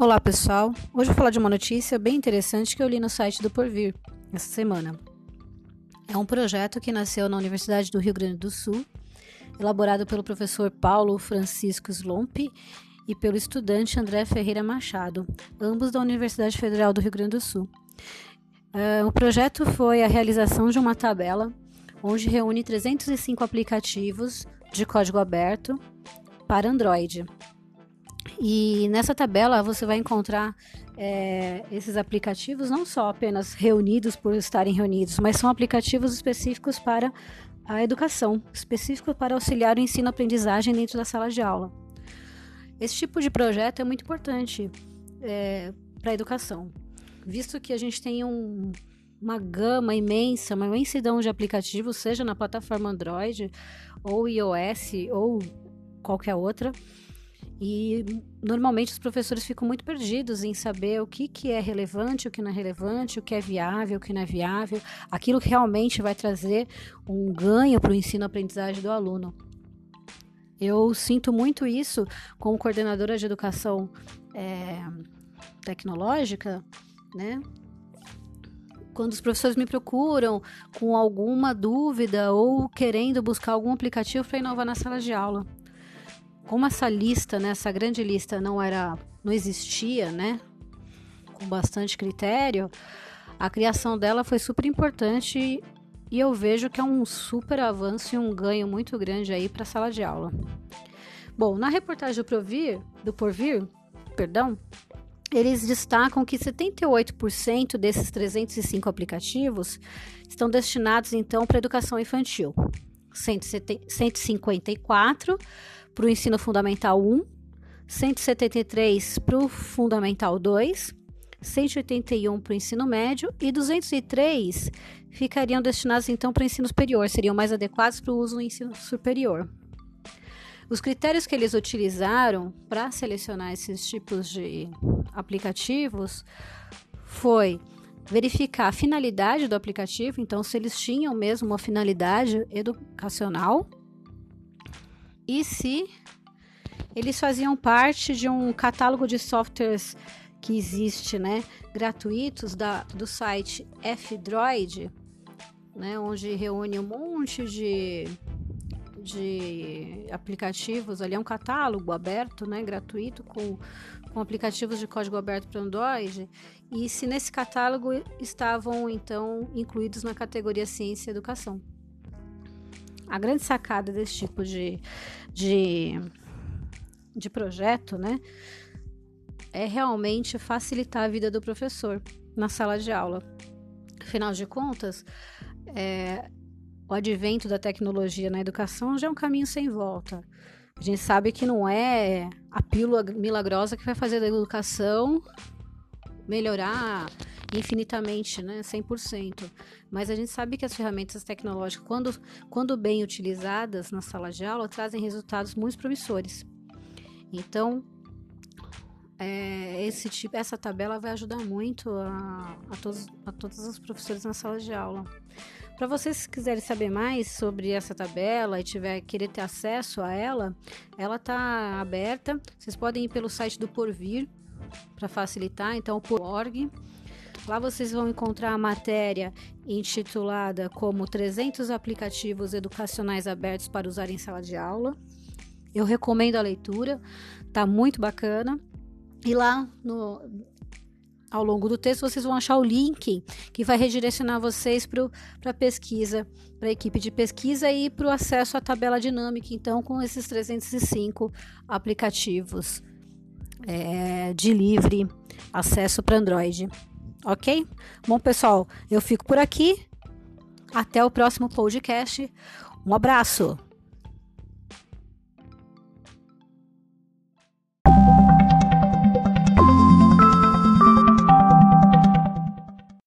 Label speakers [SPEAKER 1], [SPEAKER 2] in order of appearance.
[SPEAKER 1] Olá pessoal, hoje vou falar de uma notícia bem interessante que eu li no site do Porvir essa semana. É um projeto que nasceu na Universidade do Rio Grande do Sul, elaborado pelo professor Paulo Francisco Slompe e pelo estudante André Ferreira Machado, ambos da Universidade Federal do Rio Grande do Sul. Uh, o projeto foi a realização de uma tabela onde reúne 305 aplicativos de código aberto para Android. E nessa tabela você vai encontrar é, esses aplicativos não só apenas reunidos por estarem reunidos, mas são aplicativos específicos para a educação, específicos para auxiliar o ensino-aprendizagem dentro da sala de aula. Esse tipo de projeto é muito importante é, para a educação, visto que a gente tem um, uma gama imensa, uma imensidão de aplicativos, seja na plataforma Android ou iOS ou qualquer outra. E normalmente os professores ficam muito perdidos em saber o que, que é relevante, o que não é relevante, o que é viável, o que não é viável, aquilo que realmente vai trazer um ganho para o ensino-aprendizagem do aluno. Eu sinto muito isso como coordenadora de educação é, tecnológica, né? Quando os professores me procuram com alguma dúvida ou querendo buscar algum aplicativo para inovar na sala de aula como essa lista, né, essa grande lista não era, não existia, né, com bastante critério, a criação dela foi super importante e eu vejo que é um super avanço e um ganho muito grande aí para a sala de aula. Bom, na reportagem do Provir, do Porvir, perdão, eles destacam que 78% desses 305 aplicativos estão destinados então para educação infantil. 154 para o ensino fundamental 1, 173 para o fundamental 2, 181 para o ensino médio e 203 ficariam destinados então para o ensino superior, seriam mais adequados para o uso no ensino superior. Os critérios que eles utilizaram para selecionar esses tipos de aplicativos foi verificar a finalidade do aplicativo, então se eles tinham mesmo uma finalidade educacional e se eles faziam parte de um catálogo de softwares que existe, né, gratuitos da, do site F-Droid, né, onde reúne um monte de, de aplicativos, ali é um catálogo aberto, né, gratuito, com, com aplicativos de código aberto para Android, e se nesse catálogo estavam, então, incluídos na categoria Ciência e Educação. A grande sacada desse tipo de, de, de projeto, né, é realmente facilitar a vida do professor na sala de aula. Afinal de contas, é, o advento da tecnologia na educação já é um caminho sem volta. A gente sabe que não é a pílula milagrosa que vai fazer da educação melhorar infinitamente, né, 100%. Mas a gente sabe que as ferramentas tecnológicas, quando, quando bem utilizadas na sala de aula, trazem resultados muito promissores. Então, é, esse tipo, essa tabela vai ajudar muito a, a, todos, a todos os professores na sala de aula. Para vocês que quiserem saber mais sobre essa tabela e tiver querer ter acesso a ela, ela está aberta. Vocês podem ir pelo site do Porvir para facilitar, então por org Lá vocês vão encontrar a matéria intitulada como 300 aplicativos educacionais abertos para usar em sala de aula. Eu recomendo a leitura, tá muito bacana. E lá no, ao longo do texto vocês vão achar o link que vai redirecionar vocês para a pesquisa, para a equipe de pesquisa e para o acesso à tabela dinâmica, então, com esses 305 aplicativos é, de livre acesso para Android ok? Bom, pessoal, eu fico por aqui. Até o próximo podcast. Um abraço!